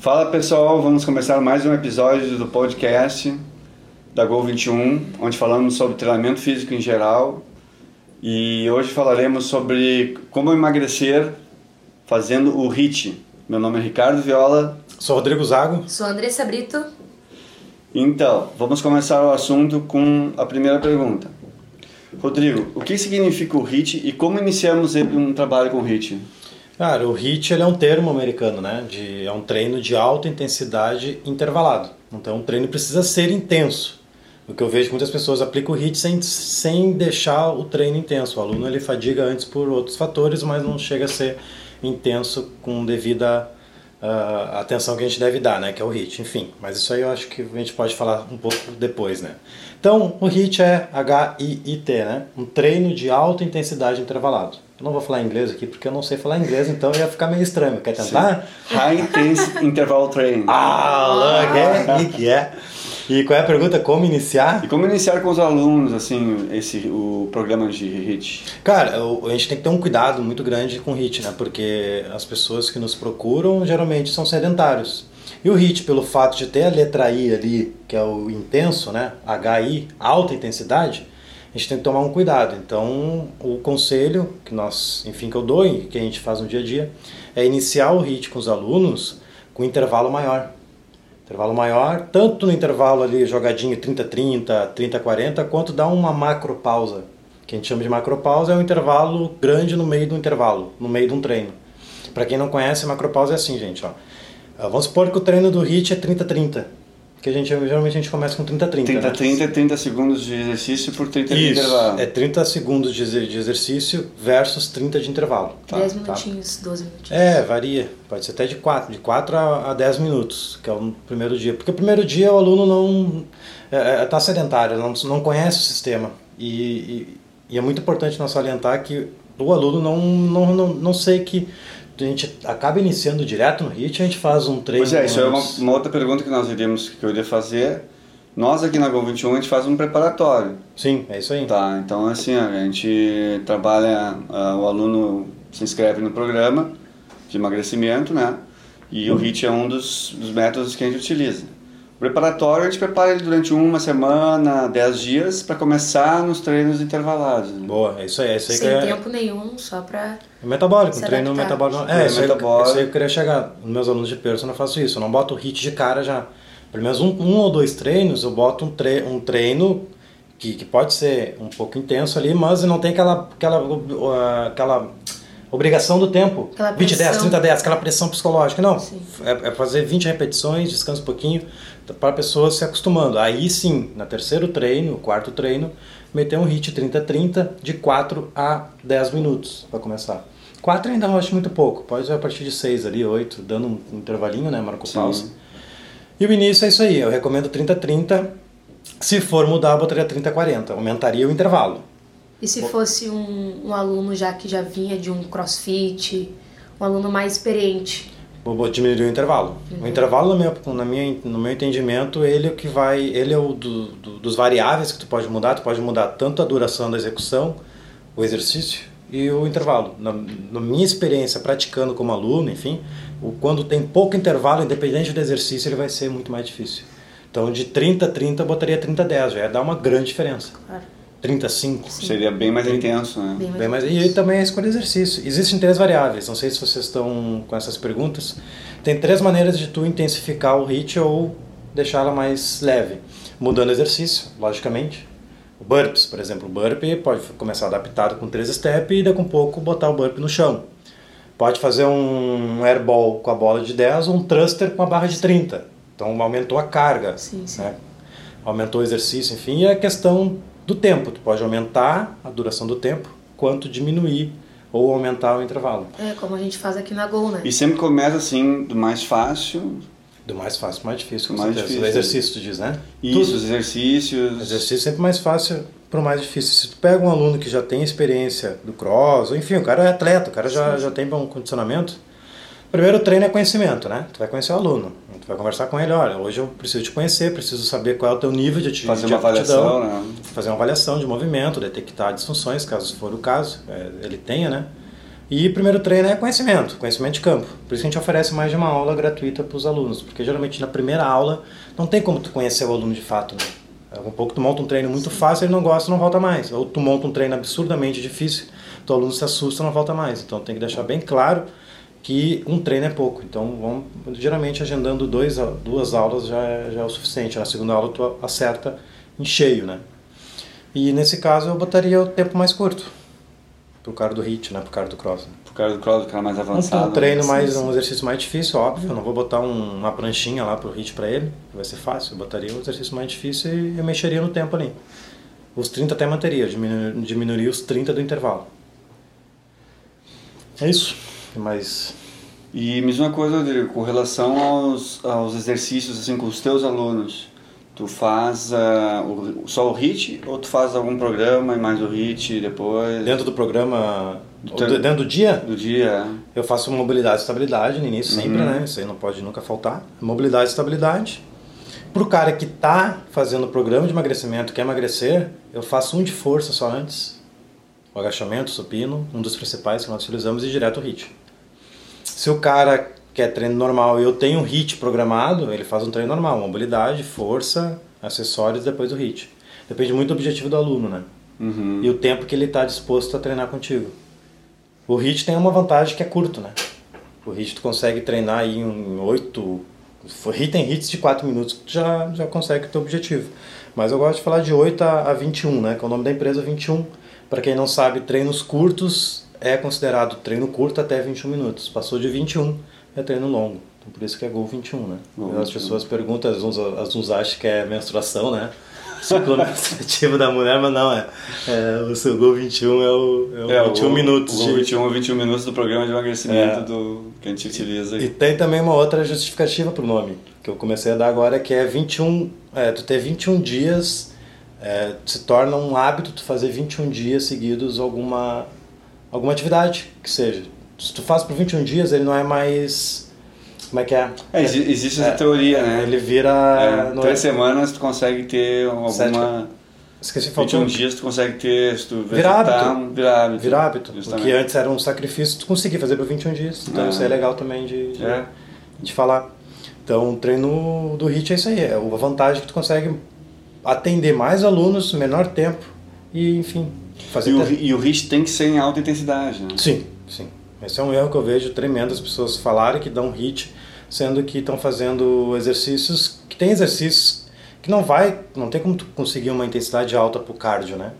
Fala pessoal, vamos começar mais um episódio do podcast da Gol 21, onde falamos sobre treinamento físico em geral e hoje falaremos sobre como emagrecer fazendo o HIIT. Meu nome é Ricardo Viola. Sou Rodrigo Zago. Sou Andressa Brito. Então, vamos começar o assunto com a primeira pergunta. Rodrigo, o que significa o HIIT e como iniciamos um trabalho com o HIIT? Cara, o HIIT ele é um termo americano, né? De, é um treino de alta intensidade intervalado. Então, o treino precisa ser intenso. O que eu vejo que muitas pessoas aplicam o HIIT sem, sem deixar o treino intenso. O aluno ele fadiga antes por outros fatores, mas não chega a ser intenso com devida uh, atenção que a gente deve dar, né? Que é o HIIT. Enfim, mas isso aí eu acho que a gente pode falar um pouco depois, né? Então, o HIIT é H-I-I-T, né? Um treino de alta intensidade intervalado. Eu não vou falar inglês aqui porque eu não sei falar inglês, então ia ficar meio estranho. Quer tentar? Sim. High Intense Interval Training. Ah, look, é? que é? E qual é a pergunta? Como iniciar? E como iniciar com os alunos, assim, esse, o programa de HIT? Cara, a gente tem que ter um cuidado muito grande com o HIT, né? Porque as pessoas que nos procuram geralmente são sedentários. E o HIT, pelo fato de ter a letra I ali, que é o intenso, né? HI, alta intensidade, a gente tem que tomar um cuidado. Então, o conselho que nós, enfim, que eu dou e que a gente faz no dia a dia, é iniciar o HIT com os alunos com intervalo maior. Intervalo maior, tanto no intervalo ali jogadinho 30-30, 30-40, quanto dar uma macro pausa. Que a gente chama de macro pausa é um intervalo grande no meio do intervalo, no meio de um treino. Para quem não conhece, macro pausa é assim, gente, ó. Vamos supor que o treino do HIT é 30-30 que a gente geralmente a gente começa com 30 30. 30 30 é 30 segundos de exercício por 30 Isso, de intervalo. É 30 segundos de exercício versus 30 de intervalo. Tá, 10 tá. minutinhos, tá. 12 minutinhos. É, varia. Pode ser até de 4, de 4 a, a 10 minutos, que é o primeiro dia. Porque o primeiro dia o aluno não está é, é, tá sedentário, não, não conhece o sistema. E, e, e é muito importante nós salientar que o aluno não, não, não, não sei que a gente acaba iniciando direto no HIT, a gente faz um treino. Pois é, isso é uma, uma, outra pergunta que nós iríamos, que eu iria fazer. Nós aqui na Gol 21 a gente faz um preparatório. Sim, é isso aí. Tá, então assim, a gente trabalha, uh, o aluno se inscreve no programa de emagrecimento, né? E o HIT é um dos, dos métodos que a gente utiliza. Preparatório a gente prepara ele durante uma semana, dez dias, para começar nos treinos intervalados. Né? Boa, é isso aí. É isso aí Sem que é... tempo nenhum, só para. É metabólico, um treino metabólico. É, isso, metabólico. Aí, isso aí eu queria chegar. Nos meus alunos de personal eu faço isso. Eu não boto hit de cara já. Pelo menos um, um ou dois treinos, eu boto um, tre um treino que, que pode ser um pouco intenso ali, mas não tem aquela, aquela, uh, aquela obrigação do tempo. Aquela 20, 10, 30, 10, aquela pressão psicológica. Não, é, é, fazer 20 repetições, descansa um pouquinho, para a pessoa se acostumando. Aí sim, no terceiro treino, quarto treino, meter um hit 30-30 de 4 a 10 minutos para começar. 4 ainda eu acho muito pouco, pode ser a partir de 6 ali, 8, dando um intervalinho, né, marco pausa. E o início é isso aí, eu recomendo 30-30, se for mudar, eu botaria 30-40, aumentaria o intervalo. E se fosse um, um aluno já que já vinha de um crossfit, um aluno mais experiente? Vou diminuir o intervalo. Uhum. O intervalo, na minha, na minha, no meu entendimento, ele é o que vai, ele é o do, do, dos variáveis que tu pode mudar. Tu pode mudar tanto a duração da execução, o exercício e o intervalo. Na, na minha experiência praticando como aluno, enfim, o, quando tem pouco intervalo, independente do exercício, ele vai ser muito mais difícil. Então, de 30 a 30, eu botaria 30 a 10, já ia dar uma grande diferença. Claro. 35. Sim. Seria bem mais intenso, né? Bem mais, bem mais E também a escolha de exercício. Existem três variáveis, não sei se vocês estão com essas perguntas. Tem três maneiras de tu intensificar o HIIT ou deixá-la mais leve. Mudando o exercício, logicamente. O burpees, por exemplo, o burpee pode começar adaptado com três steps e daqui a um pouco botar o burpee no chão. Pode fazer um airball com a bola de 10 ou um thruster com a barra de 30. Então aumentou a carga, sim, sim. Né? aumentou o exercício, enfim, e a questão do tempo. Tu pode aumentar a duração do tempo, quanto diminuir ou aumentar o intervalo. É, como a gente faz aqui na Gol, né? E sempre começa assim, do mais fácil. Do mais fácil, mais difícil, com mais certeza. Difícil. O exercício, tu diz, né? Isso, Tudo. os exercícios. Exercício sempre mais fácil para o mais difícil. Se tu pega um aluno que já tem experiência do cross, ou enfim, o cara é atleta, o cara já, já tem bom condicionamento, primeiro treino é conhecimento, né? Tu vai conhecer o aluno, tu vai conversar com ele, olha, hoje eu preciso te conhecer, preciso saber qual é o teu nível de atividade. Fazer uma avaliação, né? Fazer uma avaliação de movimento, detectar disfunções, caso for o caso, é, ele tenha, né? E primeiro treino é conhecimento, conhecimento de campo. Por isso a gente oferece mais de uma aula gratuita para os alunos, porque geralmente na primeira aula não tem como tu conhecer o aluno de fato. Né? É um pouco tu monta um treino muito fácil, ele não gosta, não volta mais. Ou tu monta um treino absurdamente difícil, teu aluno se assusta, não volta mais. Então tem que deixar bem claro que um treino é pouco. Então, vamos, geralmente agendando dois, duas aulas já é, já é o suficiente. Na segunda aula tu acerta em cheio, né? E nesse caso eu botaria o tempo mais curto. Pro cara do HIT, né? Pro cara do cross. Né? Pro cara do cross, o cara mais avançado. Um, um treino mais, um exercício mais difícil, óbvio. Eu não vou botar um, uma pranchinha lá pro HIT pra ele, vai ser fácil. Eu botaria um exercício mais difícil e eu mexeria no tempo ali. Os 30 até manteria, diminuiria, diminuiria os 30 do intervalo. É isso. Mas e mesma coisa, Rodrigo, com relação aos, aos exercícios assim com os teus alunos, tu faz uh, o, só o HIT ou tu faz algum programa e mais o HIT depois? Dentro do programa, do teu, dentro do dia? Do dia. Eu faço mobilidade e estabilidade no início sempre, uhum. né? Isso aí não pode nunca faltar. Mobilidade e estabilidade. Para o cara que está fazendo o programa de emagrecimento, quer emagrecer, eu faço um de força só antes. O agachamento, o supino, um dos principais que nós utilizamos e direto o HIT. Se o cara quer treino normal e eu tenho um HIT programado, ele faz um treino normal, mobilidade, força, acessórios depois do HIT. Depende muito do objetivo do aluno, né? Uhum. E o tempo que ele está disposto a treinar contigo. O HIT tem uma vantagem que é curto, né? O HIT tu consegue treinar aí em 8... HIT tem HITs de 4 minutos que tu já, já consegue o teu objetivo. Mas eu gosto de falar de 8 a, a 21, né? Que é o nome da empresa 21. Para quem não sabe, treinos curtos é considerado treino curto até 21 minutos. Passou de 21 é treino longo. Então, por isso que é Gol 21, né? Gol As 21. pessoas perguntam, as uns, as uns acham que é menstruação, né? Ciclo menstruativo da mulher, mas não, é, é o seu Gol 21 é o, é o é, 21 o, minutos. O Gol 21 é 21 minutos do programa de emagrecimento é. do, que a gente utiliza. Aí. E tem também uma outra justificativa para o nome, que eu comecei a dar agora, que é 21, é, tu ter 21 dias, é, se torna um hábito tu fazer 21 dias seguidos alguma alguma atividade que seja. Se tu faz por 21 dias, ele não é mais. Como é que é? é existe essa é, teoria, né? Ele vira. É, três semanas tu consegue ter alguma. Sete, Esqueci, faltou. 21 dias tu consegue ter. Se tu virar hábito. Virar hábito. Virar hábito. Porque antes era um sacrifício, tu conseguia fazer por 21 dias. Então isso é legal também de, de, é. de falar. Então o treino do HIT é isso aí. É a vantagem que tu consegue atender mais alunos, menor tempo e enfim, Fazer e, o, e o HIIT tem que ser em alta intensidade, né? Sim, sim. Esse é um erro que eu vejo tremendo as pessoas falarem que dão HIIT, sendo que estão fazendo exercícios, que tem exercícios que não vai, não tem como tu conseguir uma intensidade alta para o cardio, né?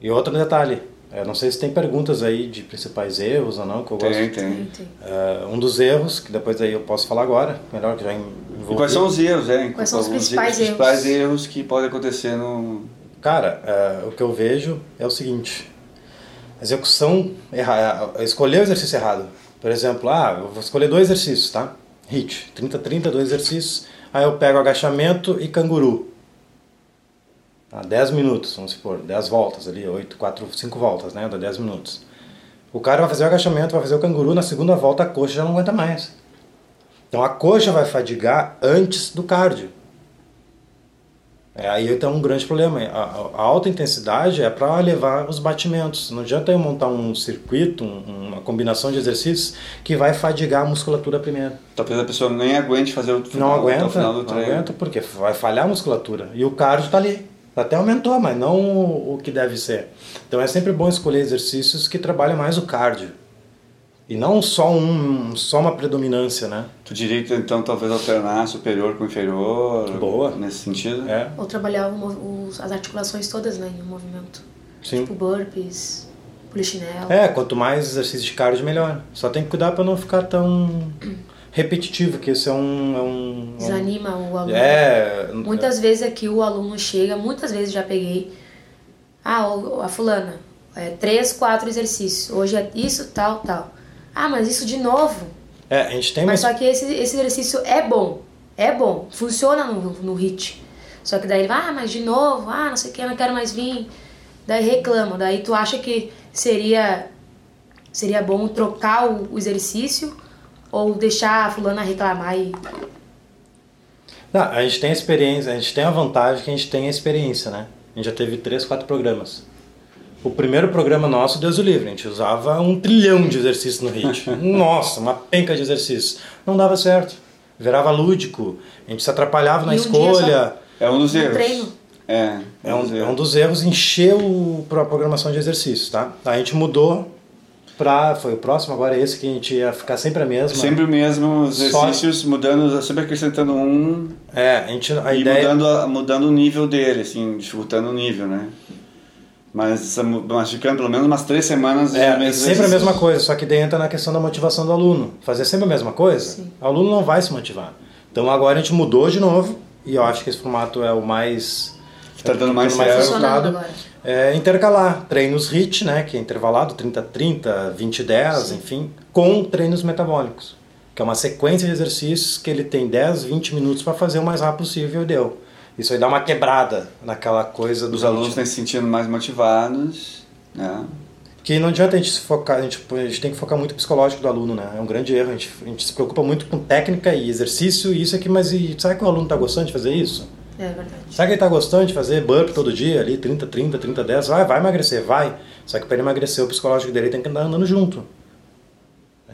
E outro detalhe, eu não sei se tem perguntas aí de principais erros ou não, que eu tem, gosto. Tem, tem. Uh, um dos erros, que depois aí eu posso falar agora, melhor que já envolvi. E quais são os erros, é? Quais são os principais, os principais erros? erros que podem acontecer no, Cara, uh, o que eu vejo é o seguinte: execução errada, escolher o exercício errado. Por exemplo, ah, eu vou escolher dois exercícios, tá? HIT, 30, 30, dois exercícios. Aí eu pego agachamento e canguru. Ah, 10 minutos, vamos supor, 10 voltas ali, 8, 4, 5 voltas, né? Dá 10 minutos. O cara vai fazer o agachamento, vai fazer o canguru, na segunda volta a coxa já não aguenta mais. Então a coxa vai fadigar antes do cardio. É, aí tem um grande problema. A, a alta intensidade é para levar os batimentos. Não adianta eu montar um circuito, um, uma combinação de exercícios que vai fadigar a musculatura primeiro. Talvez a pessoa nem aguente fazer o final, não aguenta, final do treino. Não aguenta porque vai falhar a musculatura. E o cardio está ali. Até aumentou, mas não o, o que deve ser. Então é sempre bom escolher exercícios que trabalhem mais o cardio. E não só, um, só uma predominância, né? Tu diria que então talvez alternar superior com inferior? Boa. Nesse sentido? É. Ou trabalhar os, as articulações todas né, em um movimento. Sim. Tipo burpees, polichinelo. É, quanto mais exercício de cardio, melhor. Só tem que cuidar para não ficar tão repetitivo, que isso é um... É um Desanima o aluno. É... Muitas vezes aqui o aluno chega, muitas vezes já peguei, ah, a fulana, é, três, quatro exercícios, hoje é isso, tal, tal. Ah, mas isso de novo. É, a gente tem Mas só que esse, esse exercício é bom. É bom. Funciona no, no HIT. Só que daí ele vai, ah, mas de novo, ah, não sei o que, não quero mais vir. Daí reclama. Daí tu acha que seria seria bom trocar o, o exercício ou deixar a fulana reclamar e. Não, a gente tem experiência, a gente tem a vantagem que a gente tem a experiência, né? A gente já teve três, quatro programas. O primeiro programa nosso, Deus o livre, a gente usava um trilhão de exercícios no HIT. Nossa, uma penca de exercícios. Não dava certo. Virava lúdico, a gente se atrapalhava na um escolha. É um dos No erros. treino. É, É um, é um dos erros encher o, a programação de exercícios, tá? A gente mudou pra. Foi o próximo, agora é esse que a gente ia ficar sempre a mesma. Sempre o mesmo exercícios, mudando, sempre acrescentando um É, a gente. A e ideia. mudando, mudando o nível dele, assim, dificultando o nível, né? Mas, mas ficando pelo menos umas três semanas É, mesmo sempre a mesma coisa, só que daí entra na questão da motivação do aluno. Fazer sempre a mesma coisa, Sim. o aluno não vai se motivar. Então agora a gente mudou de novo, e eu acho que esse formato é o mais. Tá dando mais mais resultado. agora. É intercalar treinos HIT, né, que é intervalado 30-30, 20-10, enfim, com treinos metabólicos, que é uma sequência de exercícios que ele tem 10, 20 minutos para fazer o mais rápido possível e deu. Isso aí dá uma quebrada naquela coisa dos Os alunos estão se sentindo mais motivados, né? Que não adianta a gente se focar, a gente, a gente tem que focar muito no psicológico do aluno, né? É um grande erro. A gente, a gente se preocupa muito com técnica e exercício e isso aqui, mas e, será que o aluno está gostando de fazer isso? É verdade. Será que ele está gostando de fazer burp todo dia ali, 30, 30, 30, 10? Vai, vai emagrecer, vai. Só que para ele emagrecer, o psicológico dele tem que andar andando junto.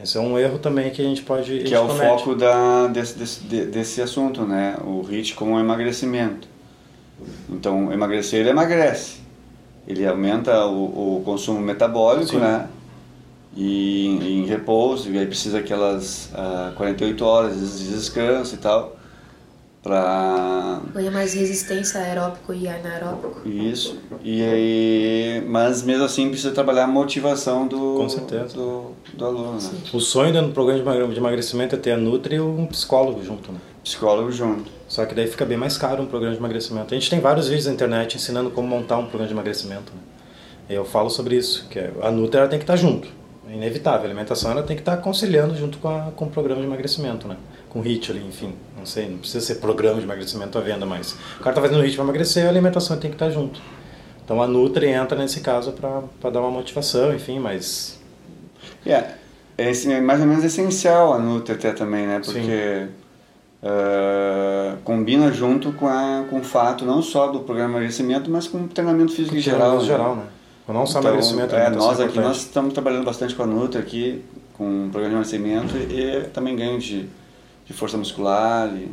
Esse é um erro também que a gente pode. Que gente é o comete. foco da, desse, desse, de- desse assunto, né? O HIIT como emagrecimento. Então, emagrecer, ele emagrece. Ele aumenta o, o consumo metabólico, Sim. né? E em repouso, e aí precisa aquelas ah, 48 horas de descanso e tal. Pra Ganha mais resistência aeróbico e anaeróbico. isso. E aí, mas mesmo assim precisa trabalhar a motivação do, Com certeza. do, do aluno, né? O sonho do programa de emagrecimento é ter a Nutri e um psicólogo junto, né? Psicólogo junto. Só que daí fica bem mais caro um programa de emagrecimento. A gente tem vários vídeos na internet ensinando como montar um programa de emagrecimento. Né? Eu falo sobre isso, que é- a Nutri ela tem que estar junto. É inevitável. A alimentação ela tem que estar conciliando junto com, a, com o programa de emagrecimento, né? Com o HIIT ali, enfim. Não sei, não precisa ser programa de emagrecimento à venda, mas o cara está fazendo o HIIT para emagrecer, a alimentação tem que estar junto. Então a Nutri entra nesse caso para dar uma motivação, enfim, mas É, é esse- é mais ou menos essencial a Nutri até também, né? Porque ah, combina junto com, a, com o fato não só do programa de emagrecimento, mas com o treinamento físico em geral. né? geral, né? Não só Então, emagrecimento, é, nós é aqui importante. nós estamos trabalhando bastante com a Nutri aqui, com o programa de emagrecimento e, também ganho de, de força muscular. e-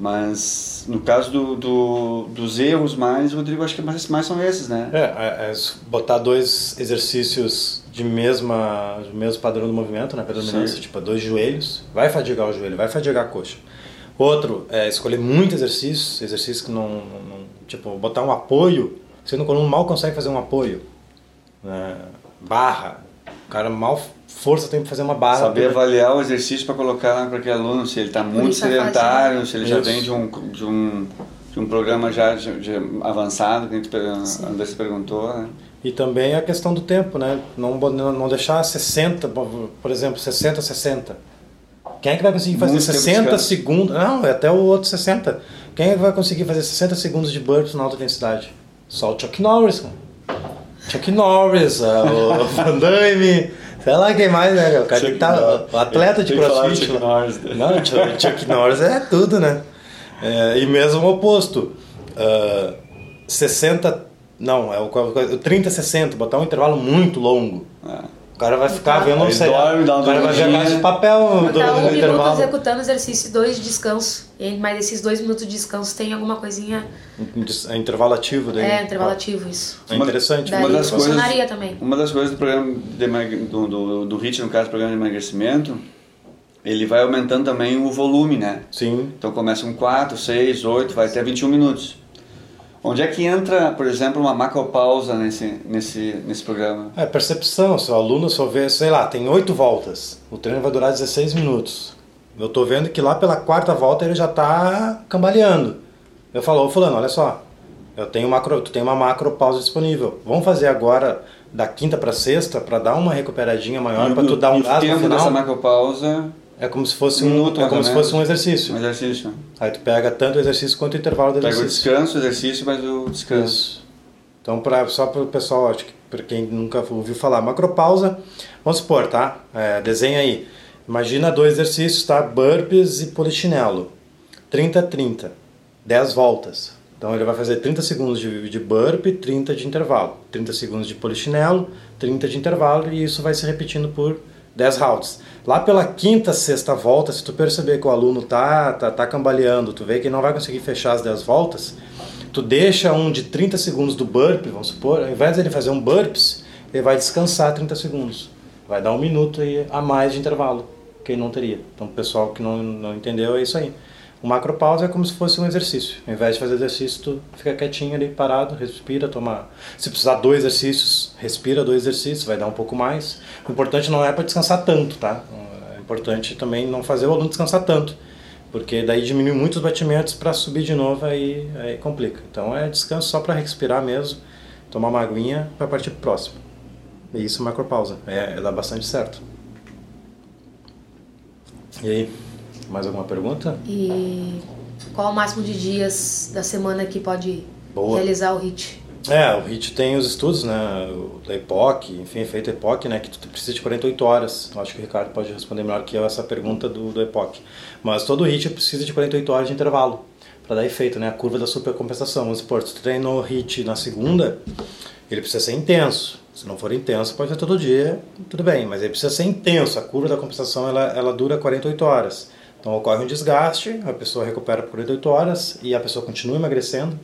mas no caso do, do- dos erros mais, Rodrigo, acho que mais, mais são esses, né? É, é, é botar dois exercícios de mesma, do mesmo padrão do movimento, né, predominância, Sim. tipo dois joelhos, vai fadigar o joelho, vai fadigar a coxa. Outro é escolher muito exercícios, exercícios que não, não- não- tipo, botar um apoio, sendo que o aluno mal consegue fazer um apoio, né, barra, o cara mal força tem que fazer uma barra. Saber porque- avaliar o exercício para colocar para aquele aluno, se ele está muito sedentário, se ele já Isso. vem de um, de um, de um programa já de, de avançado, que a gente, per- a Andressa perguntou, né? E também a questão do tempo, né? Não, não deixar 60, por exemplo, 60, 60. Quem é que vai conseguir fazer Muito tempo de 60 descanso. segundos? Não, é até o outro 60. Quem é que vai conseguir fazer 60 segundos de burpees na alta intensidade? Só o Chuck Norris, cara. Chuck Norris, ah, o Van Damme, sei lá quem mais, né? O cara que tá, o atleta de crossfit. Chuck lá. Norris. Não, Chuck, Norris é tudo, né? É, e mesmo o oposto. Ah, 60. Não, é o, o 30-60, botar um intervalo muito longo. É. O cara vai ficar vendo um uma O cara vai ver a caixa de papel do, Botar um do minuto intervalo. executando exercício e dois de descanso. Mais esses dois minutos de descanso tem alguma coisinha. É intervalo ativo daí. É, intervalo ativo isso. É interessante. Daí Uma das coisas- funcionaria também. Uma das coisas do programa de, do, do, do HIIT, no caso, programa de emagrecimento, ele vai aumentando também o volume, né? Sim. Então começa com 4, 6, 8, vai até 21 minutos. Onde é que entra, por exemplo, uma macropausa nesse, nesse, nesse programa? É percepção. Se o aluno só vê, sei lá, tem oito voltas. O treino vai durar 16 minutos. Eu tô vendo que lá pela quarta volta ele já tá cambaleando. Eu falo, ô fulano, olha só. Eu tenho macro, tu tem uma macro pausa disponível. Vamos fazer agora da quinta para sexta para dar uma recuperadinha maior para tu dar um o gás no tempo final. dessa macropausa, É como se fosse Um um, é como se fosse um exercício. um exercício. Aí tu pega tanto o exercício quanto o intervalo do Pega o exercício. descanso, o exercício, mas o descanso. Isso. Então, pra, só para o pessoal, acho que para quem nunca ouviu falar, macropausa, vamos supor, tá? É, desenha aí. Imagina dois exercícios, tá? Burpees e polichinelo. 30, 30. 10 voltas. Então ele vai fazer 30 segundos de, de burp, 30 de intervalo, 30 segundos de polichinelo, 30 de intervalo e isso vai se repetindo por 10 rounds. Lá pela quinta, sexta volta, se tu perceber que o aluno tá, tá, tá cambaleando, tu vê que não vai conseguir fechar as 10 voltas, tu deixa um de 30 segundos do burp, vamos supor, ao invés dele fazer um burps, ele vai descansar 30 segundos. Vai dar um minuto a mais de intervalo, que ele não teria. Então, o pessoal que não, não entendeu, é isso aí. O macropausa é como se fosse um exercício. Ao invés de fazer exercício, tu fica quietinho ali, parado, respira, toma. Se precisar dois exercícios, respira dois exercícios, vai dar um pouco mais. O importante não é para descansar tanto, tá? É importante também não fazer o aluno descansar tanto, porque daí diminui muito os batimentos para subir de novo, aí, aí complica. Então é descanso só para respirar mesmo, tomar uma aguinha para partir pro próximo. E isso macropausa, é, é dá bastante certo. E aí? Mais alguma pergunta? E qual o máximo de dias da semana que pode Boa. realizar o HIT? É, o HIT tem os estudos, né, da EPOC, enfim, feito EPOC, né, que tu precisa de 48 horas. Eu acho que o Ricardo pode responder melhor que eu essa pergunta do, do EPOC. Mas todo HIT precisa de 48 horas de intervalo para dar efeito, né, a curva da supercompensação. Vamos supor, se tu treinou HIT na segunda, ele precisa ser intenso. Se não for intenso, pode ser todo dia, tudo bem, mas ele precisa ser intenso. A curva da compensação, ela, ela dura 48 horas. Então ocorre um desgaste, a pessoa recupera por 48 horas e a pessoa continua emagrecendo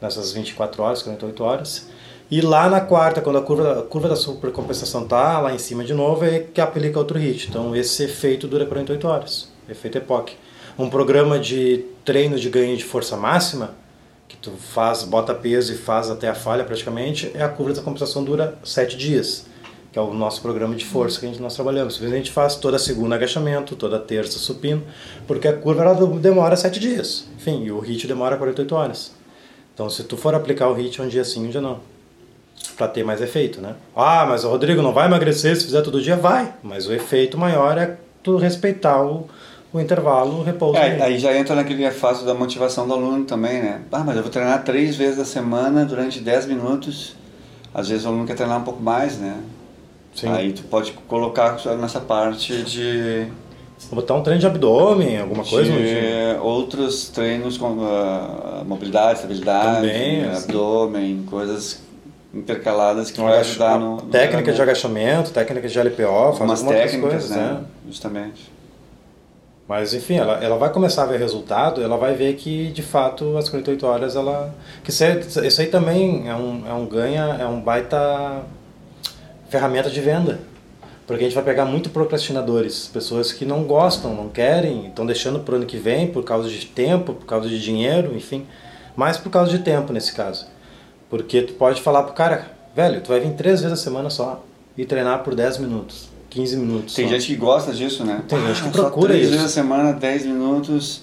nessas 24 horas, 48 horas. E lá na quarta, quando a curva, a curva da supercompensação está lá em cima de novo, é que aplica outro HIT. Então esse efeito dura 48 horas, efeito EPOC. Um programa de treino de ganho de força máxima, que tu faz, bota peso e faz até a falha praticamente, é a curva da compensação dura 7 dias que é o nosso programa de força que a gente, nós trabalhamos. A gente faz toda segunda agachamento, toda terça supino, porque a curva ela demora 7 dias. Enfim, e o HIIT demora 48 horas. Então, se tu for aplicar o HIIT um dia sim, um dia não. Para ter mais efeito, né? Ah, mas o Rodrigo não vai emagrecer se fizer todo dia? Vai, mas o efeito maior é tu respeitar o, o intervalo, o repouso. É, aí já entra naquele fase da motivação do aluno também, né? Ah, mas eu vou treinar três vezes a semana durante 10 minutos. Às vezes o aluno quer treinar um pouco mais, né? Sim. Aí tu pode colocar nessa parte de botar um treino de abdômen, alguma coisa? De outros treinos como uh, mobilidade, estabilidade, Também, assim. abdômen, coisas intercaladas que um vai ajudar no, no técnica de agachamento, técnica de LPO, faz algumas técnicas, coisas, né? né? Justamente. Mas enfim, ela, ela vai começar a ver resultado, ela vai ver que de fato as 48 horas ela que isso aí, isso aí também é um, é um ganha, é um baita ferramenta de venda. Porque a gente vai pegar muito procrastinadores, pessoas que não gostam, não querem, estão deixando para o ano que vem por causa de tempo, por causa de dinheiro, enfim. Mais por causa de tempo nesse caso. Porque tu pode falar pro cara, velho, tu vai vir três vezes a semana só e treinar por 10 minutos, 15 minutos. Tem só. gente que gosta disso, né? Tem gente que procura três isso. três vezes a semana, 10 minutos,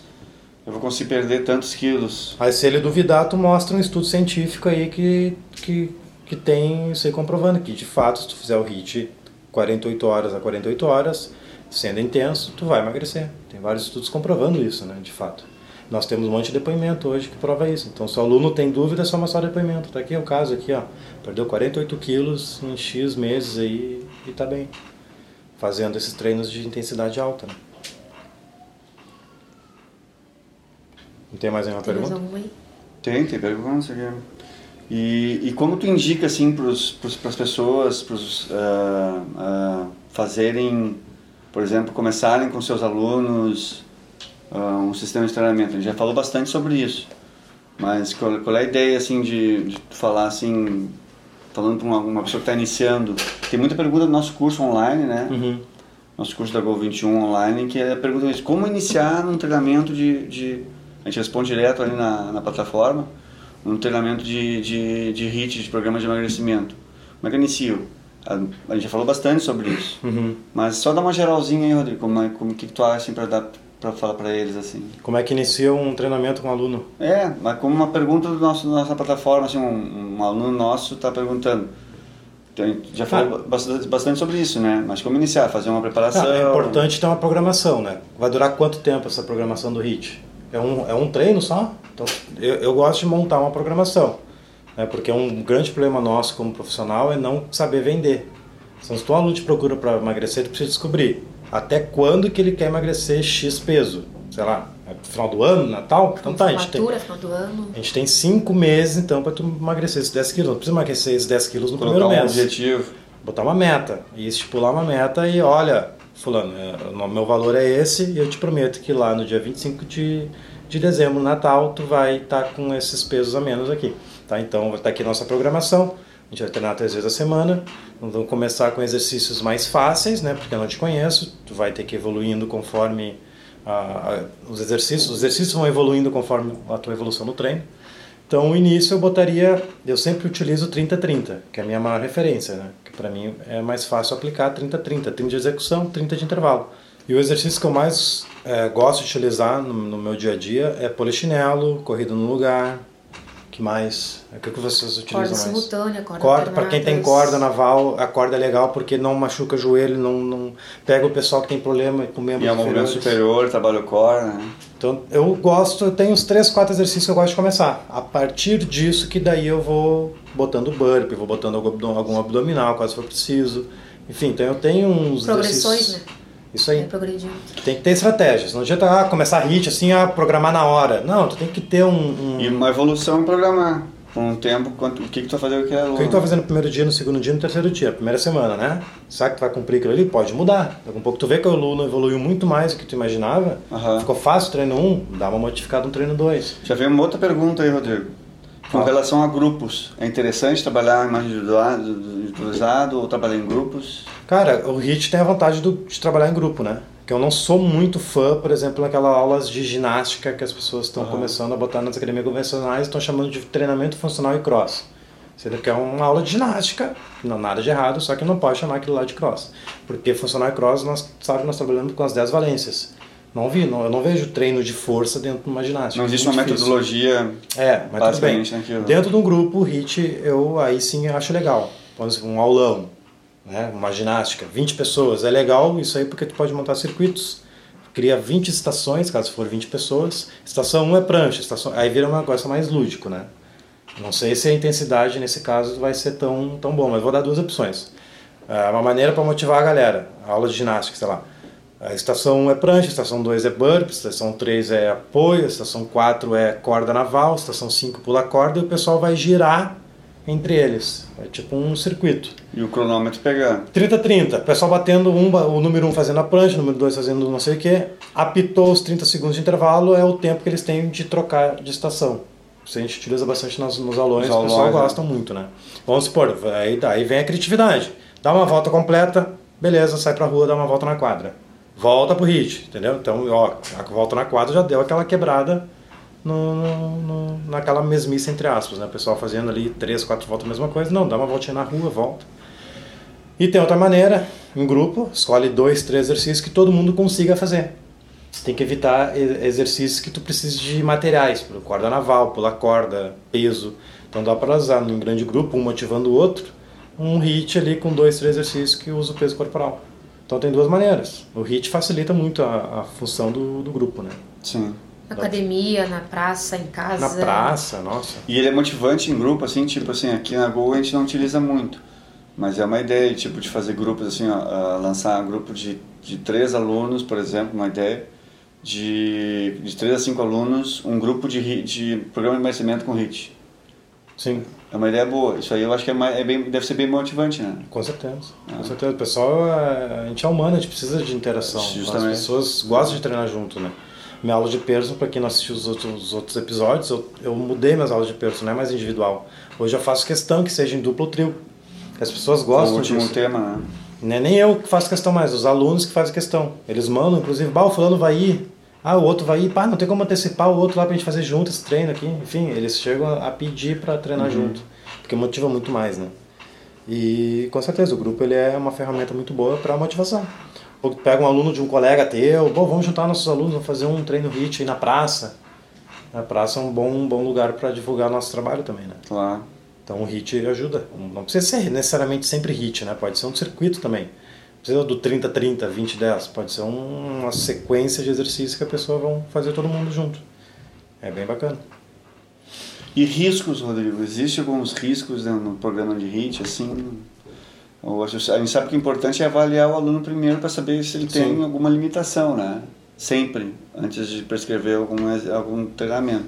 eu vou conseguir perder tantos quilos. Aí se ele duvidar, tu mostra um estudo científico aí que, que que tem isso aí comprovando que de fato se tu fizer o HIIT 48 horas a 48 horas, sendo intenso, tu vai emagrecer. Tem vários estudos comprovando isso, né, de fato. Nós temos um monte de depoimento hoje que prova isso. Então, se o aluno tem dúvida, é só mostrar o depoimento. Tá aqui é o caso aqui, ó. Perdeu 48 quilos em X meses aí e tá bem. Fazendo esses treinos de intensidade alta, né? Não tem mais nenhuma Tem mais pergunta? alguma aí? Tem, tem pergunta. E, e como tu indica assim para as pessoas uh, uh, fazerem, por exemplo, começarem com seus alunos uh, um sistema de treinamento? A gente já falou bastante sobre isso, mas qual, qual é a ideia assim de, de falar assim, falando para uma, uma, pessoa que está iniciando? Tem muita pergunta do nosso curso online, né? Uhum. Nosso curso da Gol 21 online, que é a pergunta é como iniciar um treinamento de, de a gente responde direto ali na, na plataforma um treinamento de, de, de HIIT, de programa de emagrecimento. Como é que eu inicio? A, a gente já falou bastante sobre isso. Uhum. Mas só dá uma geralzinha aí, Rodrigo. Como, é, como que, que tu acha assim, para dar para falar para eles assim? Como é que inicia um treinamento com um aluno? É, mas como uma pergunta do nosso nossa plataforma, assim, um, um aluno nosso está perguntando. Então, já falou ah. bastante, bastante sobre isso, né? Mas como iniciar? Fazer uma preparação? Ah, é importante ter uma programação, né? Vai durar quanto tempo essa programação do HIT? É um, é um treino só? Então, eu, eu gosto de montar uma programação, né, porque um grande problema nosso como profissional é não saber vender. Então, se tu aluno te procura para emagrecer, tu precisa descobrir até quando que ele quer emagrecer X peso. sei lá, é final do ano, Natal, então tá, a gente tem, final do ano. a gente tem cinco meses então para tu emagrecer esses 10 quilos. Não precisa emagrecer esses 10 quilos no Colocar um primeiro mês. objetivo. Botar uma meta e estipular uma meta e olha, fulano, é, meu valor é esse e eu te prometo que lá no dia 25 de, de dezembro, Natal, tu vai estar com esses pesos a menos aqui. Tá? Então vai estar aqui nossa programação. A gente vai treinar três vezes a semana. Vamos começar com exercícios mais fáceis, né? Porque eu não te conheço. Tu vai ter que ir evoluindo conforme os exercícios. Os exercícios vão evoluindo conforme a tua evolução no treino. Então, o início eu botaria, eu sempre utilizo 30-30, que é a minha maior referência, né? Que para mim é mais fácil aplicar 30-30, 30 de execução, 30 de intervalo. E o exercício que eu mais eh, gosto de utilizar no, no meu dia a dia é polichinelo, corrida no lugar, que mais? O que que vocês utilizam Corda mais? simultânea, corda Corda, para quem tem corda naval, a corda é legal porque não machuca o joelho, não, não pega o pessoal que tem problema com membros E é um movimento superior, trabalho core, né? Então, eu gosto, eu tenho uns 3, 4 exercícios que eu gosto de começar. A partir disso que daí eu vou botando burpee, vou botando algum abdom- algum abdominal, caso for preciso. Enfim, então eu tenho uns Progressões, exercícios... né? Isso É aí. Tem que ter estratégias. Não adianta ah, começar hit assim, ah, programar na hora. Não, tu tem que ter um... um... E uma evolução em programar. Com o tempo, quanto, o que, que tu vai fazer com aquele aluno. O que que tu vai fazer no primeiro dia, no segundo dia, no terceiro dia, primeira semana, né? Será que tu vai cumprir aquilo ali? Pode mudar. Daqui a um pouco tu vê que o aluno evoluiu muito mais do que tu imaginava. Aham. Ficou fácil o treino 1, dá uma modificada no treino 2. Já veio uma outra pergunta aí, Rodrigo. Com relação a grupos, é interessante trabalhar mais individualizado, ou trabalhar em grupos? Cara, o HIT tem a vantagem do- de trabalhar em grupo, né? Que eu não sou muito fã, por exemplo, naquelas aulas de ginástica que as pessoas estão Aham. começando a botar nas academias convencionais, estão chamando de treinamento funcional e cross. Sendo que é uma aula de ginástica, não nada de errado, só que não pode chamar aquilo lá de cross. Porque funcional e cross, nós sabe, nós trabalhamos com as 10 valências. Não vi, não, eu não vejo treino de força dentro de uma ginástica. Não existe É uma difícil. metodologia É, mas tudo bem. naquilo. Dentro de um grupo, o HIT, eu aí sim acho legal. Por exemplo, um aulão, né? uma ginástica, 20 pessoas, é legal isso aí porque tu pode montar circuitos. Cria 20 estações, caso for 20 pessoas. Estação 1 é prancha, estação... aí vira uma coisa mais lúdico, né? Não sei se a intensidade nesse caso vai ser tão, tão bom, mas vou dar duas opções. É uma maneira para motivar a galera, a aula de ginástica, sei lá. A estação 1 é prancha, a estação 2 é burp, a estação 3 é apoio, a estação 4 é corda naval, a estação 5 pula corda e o pessoal vai girar entre eles. É tipo um circuito. E o cronômetro pegando. 30-30, o pessoal batendo um, o número 1 fazendo a prancha, o número 2 fazendo não sei o que. Apitou os 30 segundos de intervalo, é o tempo que eles têm de trocar de estação. Isso a gente utiliza bastante nos, nos aulões, o pessoal né? gosta muito, né? Vamos supor, aí, aí vem a criatividade. Dá uma volta completa, beleza, sai pra rua, dá uma volta na quadra. Volta pro hit, entendeu? Então, ó, a volta na quadra já deu aquela quebrada no, no- no- naquela mesmice, entre aspas, né? O pessoal fazendo ali três, quatro voltas a mesma coisa. Não, dá uma voltinha na rua, volta. E tem outra maneira, em grupo, escolhe dois, três exercícios que todo mundo consiga fazer. Tem que evitar exercícios que tu precise de materiais, por corda naval, pular corda, peso. Então dá para usar num grande grupo, um motivando o outro, um HIT ali com dois, três exercícios que usa o peso corporal. Então tem duas maneiras. O HIT facilita muito a, a função do, do grupo, né? Sim. Na academia, na praça, em casa. Na praça, nossa. E ele é motivante em grupo, assim, tipo assim, aqui na Gol a gente não utiliza muito. Mas é uma ideia, tipo, de fazer grupos, assim, ó, lançar um grupo de, de três alunos, por exemplo, uma ideia. De, de três a cinco alunos, um grupo de, de programa de emagrecimento com HIT. Sim, É uma ideia boa. Isso aí eu acho que é, mais, é bem, deve ser bem motivante, né? com certeza. Com Ah. certeza. O pessoal, é- a gente é humano, a gente precisa de interação. Justamente. As pessoas gostam de treinar junto, né? Minha aula de perso, para quem não assistiu os outros, os outros episódios, eu, eu mudei minhas aulas de perso, não é mais individual. Hoje eu faço questão que seja em duplo ou trio. As pessoas Foi o gostam último disso. tema, né? Não é nem eu que faço questão mais, os alunos que fazem questão. Eles mandam, inclusive, bah, o fulano vai ir, ah, o outro vai ir, pá, não tem como antecipar o outro lá pra gente fazer junto esse treino aqui. Enfim, eles chegam a pedir para treinar junto, porque motiva muito mais, né? E com certeza o grupo ele é uma ferramenta muito boa para motivação. Ou tu pega um aluno de um colega teu, Pô, vamos juntar nossos alunos, vamos fazer um treino HIT aí na praça. A praça é um bom, um bom lugar para divulgar nosso trabalho também, né? Claro. Então o HIT ajuda. Não precisa ser necessariamente sempre HIT, né? Pode ser um circuito também. Precisa do 30-30, 20-10. Pode ser um- uma sequência de exercícios que a pessoa vão fazer todo mundo junto. É bem bacana. E riscos, Rodrigo? Existem alguns riscos né, no programa de HIT, assim? A gente sabe que o importante é avaliar o aluno primeiro para saber se ele tem Sim. alguma limitação, né? sempre antes de prescrever algum, algum treinamento.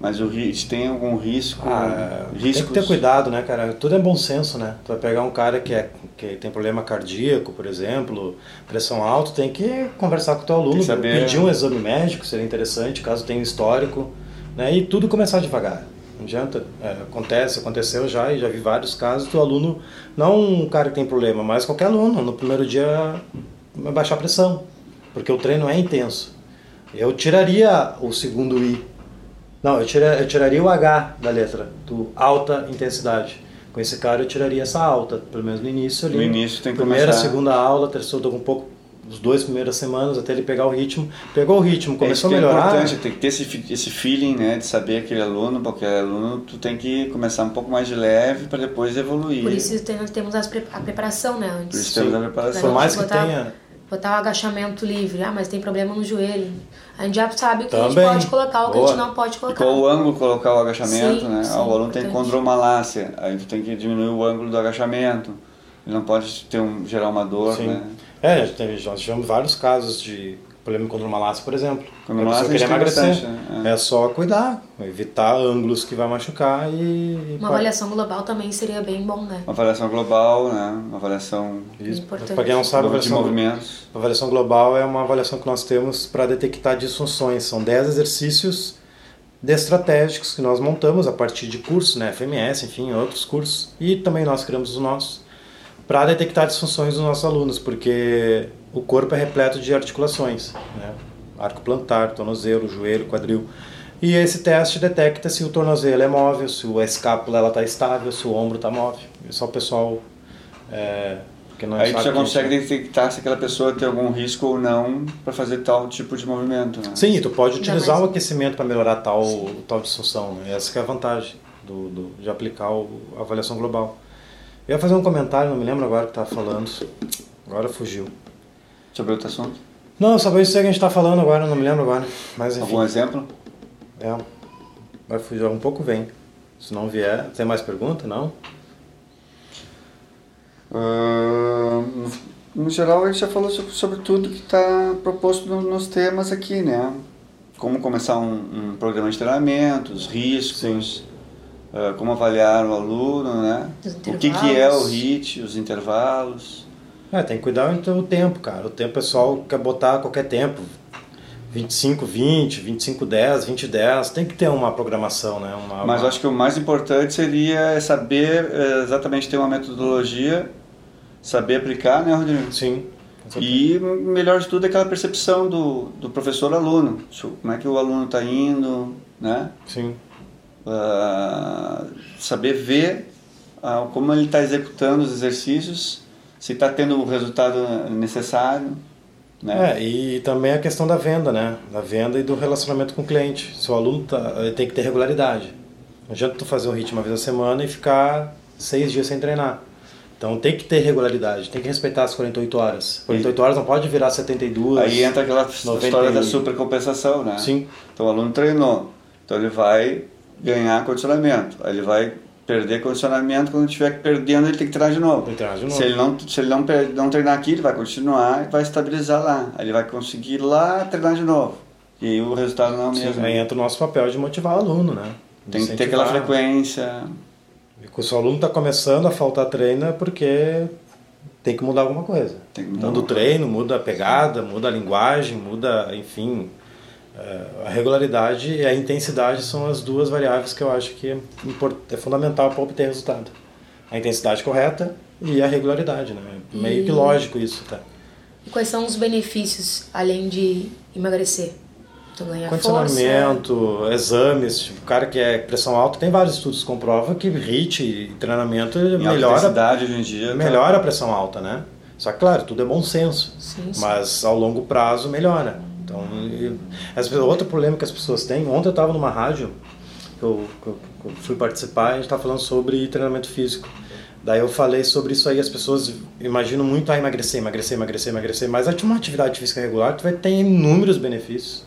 Mas o tem algum risco? Ah, riscos? tem que ter cuidado, né, cara? Tudo é bom senso, né? Tu vai pegar um cara que, é, que tem problema cardíaco, por exemplo, pressão alta, tem que conversar com o teu aluno, saber- pedir um exame médico, seria interessante, caso tenha histórico, né? E tudo começar devagar. Não adianta, é, acontece, aconteceu já, e já vi vários casos do aluno, não um cara que tem problema, mas qualquer aluno, no primeiro dia baixar a pressão, porque o treino é intenso. Eu tiraria o segundo I não, eu, tira, eu tiraria o H da letra, do alta intensidade. Com esse cara eu tiraria essa alta, pelo menos no início ali. No início tem que Primeira, começar- segunda aula, terceira, um pouco, os dois primeiras semanas até ele pegar o ritmo. Pegou o ritmo, começou é, a isso que melhorar. É importante, tem que ter esse, esse feeling, né, de saber aquele aluno, porque aluno tu tem que começar um pouco mais de leve para depois evoluir. Por isso tem- temos as pre- a preparação, né? Por Antes. isso temos a preparação. Por mais que botar- tenha. Botar o agachamento livre. Ah, mas tem problema no joelho. A gente já sabe o que a Também. gente pode colocar, o que a Boa. gente não pode E colocar. qual o ângulo colocar o agachamento, Sim, né? sim, Ah, o aluno tem condromalácia, aí tu tem que diminuir o ângulo do agachamento. Ele não pode ter um, gerar uma dor, Sim. né? É, nós tivemos vários casos de problema com condromalácia, por exemplo. Condromalácia a pessoa queria a gente tem emagrecer. né? É só cuidar, evitar ângulos que vai machucar e. Uma avaliação global também seria bem bom, né? Uma avaliação global, né? Uma avaliação Isso. Importante. Para quem não sabe, a de avaliação, movimentos. a avaliação global é uma avaliação que nós temos para detectar disfunções. São 10 exercícios de estratégicos que nós montamos a partir de cursos, né, FMS, enfim, outros cursos, e também nós criamos os nossos, para detectar disfunções dos nossos alunos, porque o corpo é repleto de articulações, né, arco plantar, tornozelo, joelho, quadril, e esse teste detecta se o tornozelo é móvel, se a escápula está estável, se o ombro está móvel. É só o pessoal é, que não Aí tu já que isso- consegue detectar se aquela pessoa tem algum risco ou não para fazer tal tipo de movimento, né? Sim, e tu pode utilizar mais- o aquecimento para melhorar tal, tal disfunção. Né? Essa que é a vantagem do, do- de aplicar o- a avaliação global. Eu ia fazer um comentário, não me lembro agora o que estava falando. Agora fugiu. Sobre outro assunto? Não, só isso que a gente está falando agora, não me lembro agora. Mas enfim. Algum exemplo? É, vai fugir um pouco, vem. Se não vier, tem mais pergunta? Não? Ah, no, geral, a gente já falou sobre, sobre tudo que está proposto no- nos temas aqui, né? Como começar um, um programa de treinamento, os riscos, ah, como avaliar o aluno, né? O que, que é o. HIT, os intervalos. É, tem que cuidar então, o tempo, cara. O tempo pessoal quer botar a qualquer tempo. 25, 20, 25, 10, 20, 10. Tem que ter uma programação, né? Uma, Mas uma- acho que o mais importante seria saber eh, exatamente ter uma metodologia, saber aplicar, né, Rodrigo? Sim. E melhor de tudo é aquela percepção do, do professor-aluno. Como é que o aluno está indo, né? Sim. Ah, saber ver ah, como ele está executando os exercícios, se está tendo o resultado necessário, né? É, e também a questão da venda, né? Da venda e do relacionamento com o cliente. Se o aluno tá, ele tem que ter regularidade. Não adianta tu fazer um ritmo uma vez a semana e ficar seis dias sem treinar. Então tem que ter regularidade, tem que respeitar as 48 horas. 48 horas não pode virar 72. Aí entra aquela 90 história da supercompensação, né? Sim. Então o aluno treinou, então ele vai ganhar condicionamento, aí ele vai perder condicionamento, quando estiver perdendo ele tem que treinar de novo. De novo. Se ele não, se ele não, não treinar aqui, ele vai continuar e vai estabilizar lá. Aí ele vai conseguir ir lá treinar de novo. E aí o resultado não é o Sim, mesmo. aí entra o nosso papel de motivar o aluno, né? De Tem que ter aquela frequência. E se o aluno está começando a faltar treino é porque tem que mudar alguma coisa. Mudar muda o treino, muda a pegada, muda a linguagem, muda, enfim, a regularidade e a intensidade são as duas variáveis que eu acho que é, é fundamental para obter resultado. A intensidade correta e a regularidade, né? É Meio que E- lógico isso, tá? E quais são os benefícios, além de emagrecer? Tu ganha força. Condicionamento, exames, tipo, o cara que é pressão alta, tem vários estudos que comprovam que HIIT e treinamento alta melhora hoje em dia. tá- melhora a pressão alta, né? Só que, claro, tudo é bom senso. Sim, sim. Mas ao longo prazo melhora. Então, e- as outro problema que as pessoas têm. Ontem eu estava numa rádio, que eu, eu- eu fui participar, e a gente estava falando sobre treinamento físico. Daí eu falei sobre isso aí, as pessoas imaginam muito ah, emagrecer, emagrecer, emagrecer, emagrecer, mas uma atividade física regular tu vai ter inúmeros benefícios.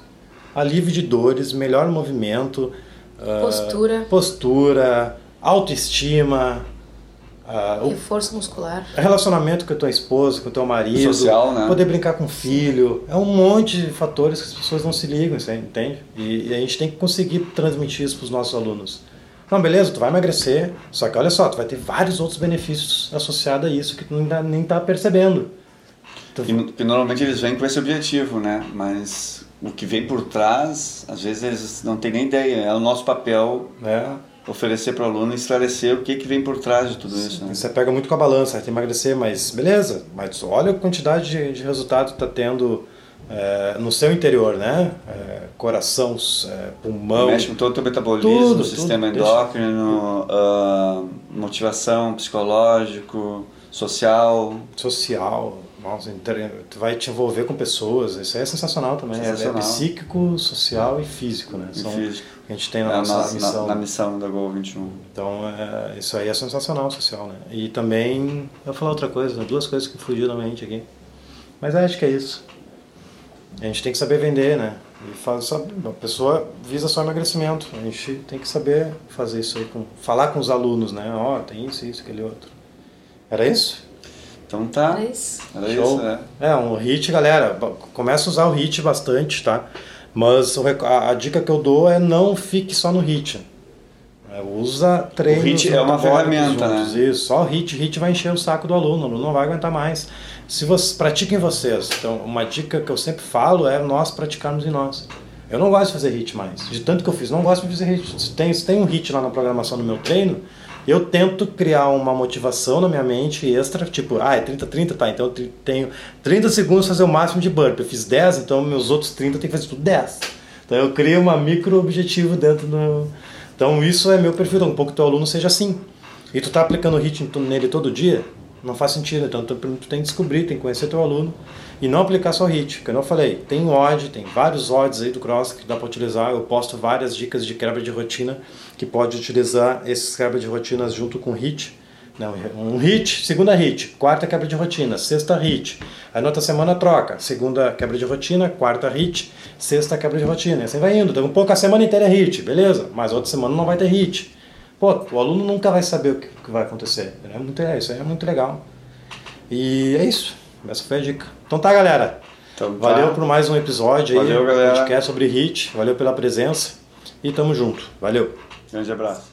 Alívio de dores, melhor movimento, ah, Postura. postura, autoestima, Uh, Reforço muscular. Relacionamento com a tua esposa, com o teu marido. Social, né? Poder brincar com o filho. É um monte de fatores que as pessoas não se ligam, você entende? E, e a gente tem que conseguir transmitir isso para os nossos alunos. Não, beleza, tu vai emagrecer, só que olha só, tu vai ter vários outros benefícios associados a isso que tu ainda nem tá percebendo. Tu... Que, que normalmente eles vêm com esse objetivo, né? Mas o que vem por trás, às vezes eles não têm nem ideia. É o nosso papel é. Oferecer para o aluno esclarecer o que, que vem por trás de tudo isso. Né? Você pega muito com a balança, ter que emagrecer, mas beleza, mas olha a quantidade de, de resultado que está tendo é, no seu interior, né? É, coração, é, pulmão. Mexe com todo o metabolismo, tudo, sistema tudo, endócrino, uh, motivação, psicológico, social. Social. Nossa, tu vai te envolver com pessoas, isso é sensacional também. É, sensacional. É, psíquico, social e físico, né? São, físico. Que a gente tem na é nossa na, missão. Na, na, missão da Gol 21. Então, é, isso aí é sensacional, social, né? E também, eu vou falar outra coisa, né? duas coisas que fugiu da mente aqui. Mas acho que é isso. A gente tem que saber vender, né? E faz, sabe, a pessoa visa só emagrecimento. A gente tem que saber fazer isso aí, com, falar com os alunos, né? Ó, oh, tem isso, isso, aquele outro. Era isso? Então tá. Era isso. Era Show. isso, né? É, um hit, galera. Começa a usar o hit bastante, tá? Mas a, a dica que eu dou é não fique só no hit. É, usa treinos. O hit é uma ferramenta, juntos. né? Isso, só o hit. Hit vai encher o saco do aluno, o aluno não vai aguentar mais. Se vocês pratiquem vocês. Então, uma dica que eu sempre falo é nós praticarmos em nós. Eu não gosto de fazer hit mais. De tanto que eu fiz, não gosto de fazer hit. Se tem, se tem um hit lá na programação do meu treino, eu tento criar uma motivação na minha mente extra, tipo, ah, é 30, 30, tá, então eu tenho 30 segundos para fazer o máximo de burp. Eu fiz 10, então meus outros 30 eu que fazer tudo 10. Então eu crio uma micro objetivo dentro do. Então isso é meu perfil, um pouco que teu aluno seja assim. E tu tá aplicando o hit nele todo dia, não faz sentido. Então tu, tu tem que descobrir, tem que conhecer teu aluno e não aplicar só HIT. Como eu falei, tem OD, tem vários ODs aí do Cross que dá para utilizar. Eu posto várias dicas de quebra de rotina que pode utilizar esses quebra de rotinas junto com HIT. Não, um hit, segunda hit, quarta quebra de rotina, sexta hit. Aí na outra semana troca, segunda quebra de rotina, quarta hit, sexta quebra de rotina. E assim vai indo. Então, um pouco a semana inteira é hit, beleza? Mas outra semana não vai ter hit. Pô, o aluno nunca vai saber o que, vai acontecer. É muito, é, isso aí é muito legal. E é isso. Essa foi a dica. Então tá, galera. Então, tá. Valeu por mais um episódio Valeu, aí. Galera. Podcast sobre hit. Valeu pela presença. E tamo junto. Valeu. Grande abraço.